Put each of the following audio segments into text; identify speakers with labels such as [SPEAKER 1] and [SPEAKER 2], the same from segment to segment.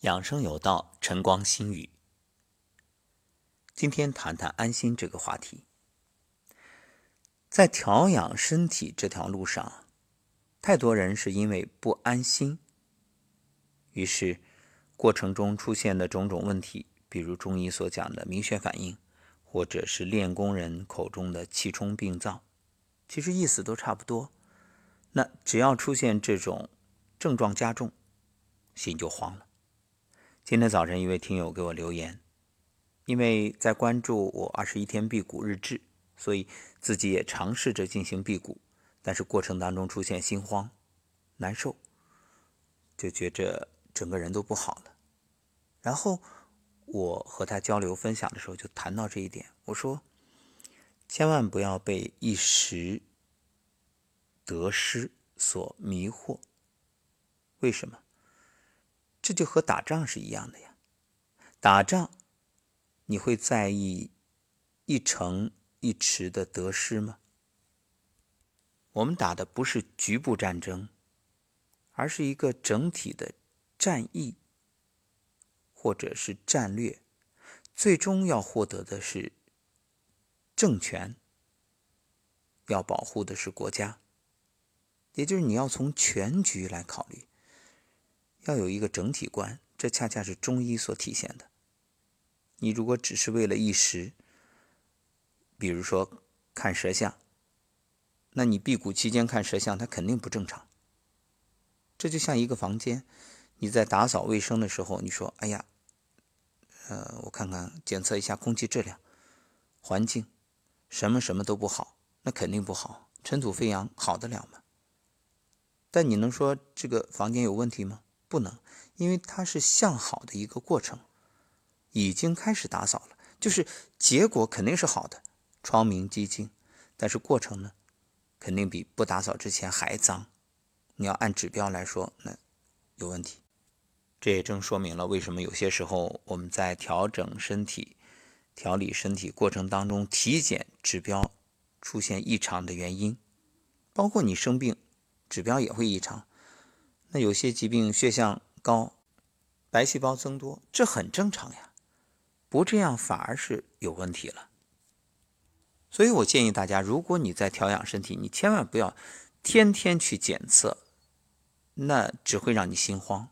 [SPEAKER 1] 养生有道，晨光心语。今天谈谈安心这个话题。在调养身体这条路上，太多人是因为不安心，于是过程中出现的种种问题，比如中医所讲的明血反应，或者是练功人口中的气冲病灶，其实意思都差不多。那只要出现这种症状加重，心就慌了。今天早晨，一位听友给我留言，因为在关注我二十一天辟谷日志，所以自己也尝试着进行辟谷，但是过程当中出现心慌、难受，就觉着整个人都不好了。然后我和他交流分享的时候，就谈到这一点，我说：千万不要被一时得失所迷惑。为什么？这就和打仗是一样的呀，打仗你会在意一城一池的得失吗？我们打的不是局部战争，而是一个整体的战役或者是战略，最终要获得的是政权，要保护的是国家，也就是你要从全局来考虑。要有一个整体观，这恰恰是中医所体现的。你如果只是为了一时，比如说看舌象，那你辟谷期间看舌象，它肯定不正常。这就像一个房间，你在打扫卫生的时候，你说：“哎呀，呃，我看看检测一下空气质量、环境，什么什么都不好，那肯定不好，尘土飞扬，好得了吗？”但你能说这个房间有问题吗？不能，因为它是向好的一个过程，已经开始打扫了，就是结果肯定是好的，窗明几净。但是过程呢，肯定比不打扫之前还脏。你要按指标来说，那有问题。这也正说明了为什么有些时候我们在调整身体、调理身体过程当中，体检指标出现异常的原因，包括你生病，指标也会异常。那有些疾病血象高，白细胞增多，这很正常呀。不这样反而是有问题了。所以我建议大家，如果你在调养身体，你千万不要天天去检测，那只会让你心慌。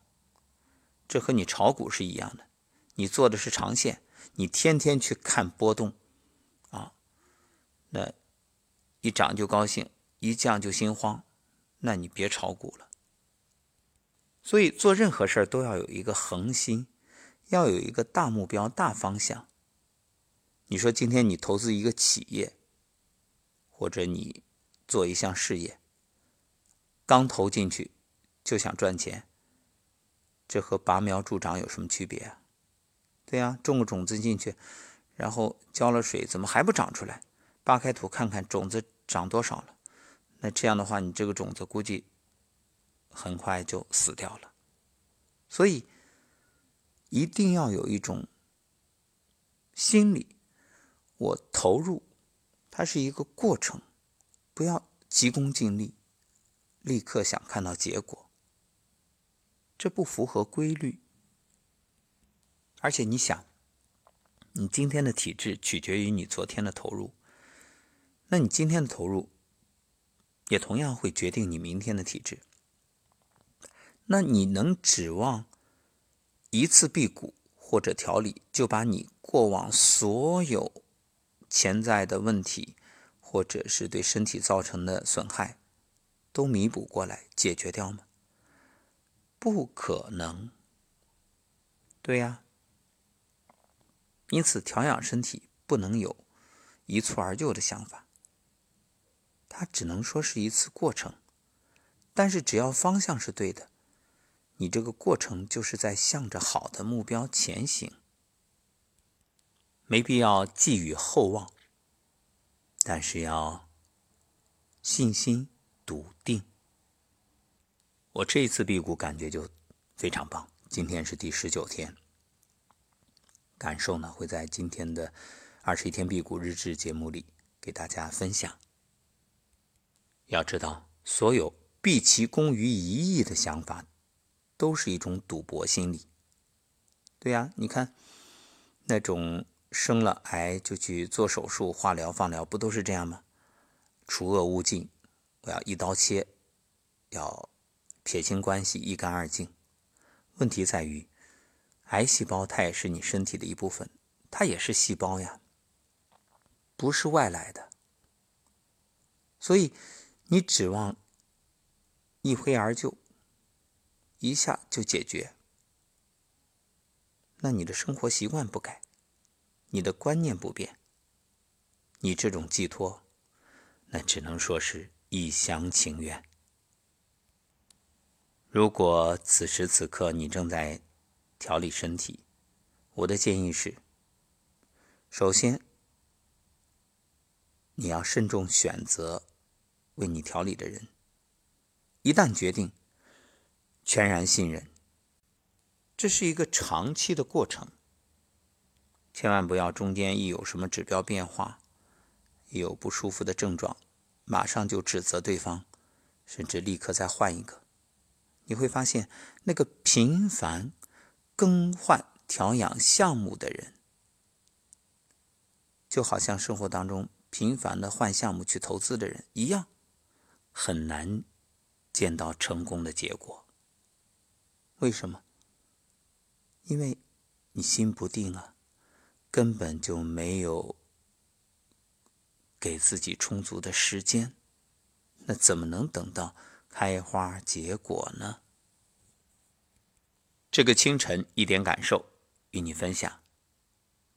[SPEAKER 1] 这和你炒股是一样的，你做的是长线，你天天去看波动，啊，那一涨就高兴，一降就心慌，那你别炒股了。所以做任何事儿都要有一个恒心，要有一个大目标、大方向。你说今天你投资一个企业，或者你做一项事业，刚投进去就想赚钱，这和拔苗助长有什么区别啊？对呀，种个种子进去，然后浇了水，怎么还不长出来？扒开土看看种子长多少了？那这样的话，你这个种子估计。很快就死掉了，所以一定要有一种心理，我投入，它是一个过程，不要急功近利，立刻想看到结果，这不符合规律。而且你想，你今天的体质取决于你昨天的投入，那你今天的投入，也同样会决定你明天的体质。那你能指望一次辟谷或者调理就把你过往所有潜在的问题，或者是对身体造成的损害，都弥补过来解决掉吗？不可能。对呀。因此，调养身体不能有一蹴而就的想法，它只能说是一次过程。但是，只要方向是对的。你这个过程就是在向着好的目标前行，没必要寄予厚望，但是要信心笃定。我这一次辟谷感觉就非常棒，今天是第十九天，感受呢会在今天的二十一天辟谷日志节目里给大家分享。要知道，所有毕其功于一役的想法。都是一种赌博心理，对呀，你看那种生了癌就去做手术、化疗、放疗，不都是这样吗？除恶务尽，我要一刀切，要撇清关系，一干二净。问题在于，癌细胞它也是你身体的一部分，它也是细胞呀，不是外来的。所以你指望一挥而就，一下就解决，那你的生活习惯不改，你的观念不变，你这种寄托。那只能说是一厢情愿。如果此时此刻你正在调理身体，我的建议是：首先，你要慎重选择为你调理的人。一旦决定，全然信任。这是一个长期的过程，千万不要中间一有什么指标变化。一有不舒服的症状，马上就指责对方，甚至立刻再换一个。你会发现，那个频繁更换调养项目的人，就好像生活当中频繁的换项目去投资的人一样，很难见到成功的结果。为什么？因为你心不定啊，根本就没有。给自己充足的时间，那怎么能等到开花结果呢？这个清晨一点感受与你分享，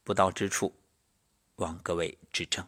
[SPEAKER 1] 不到之处，望各位指正。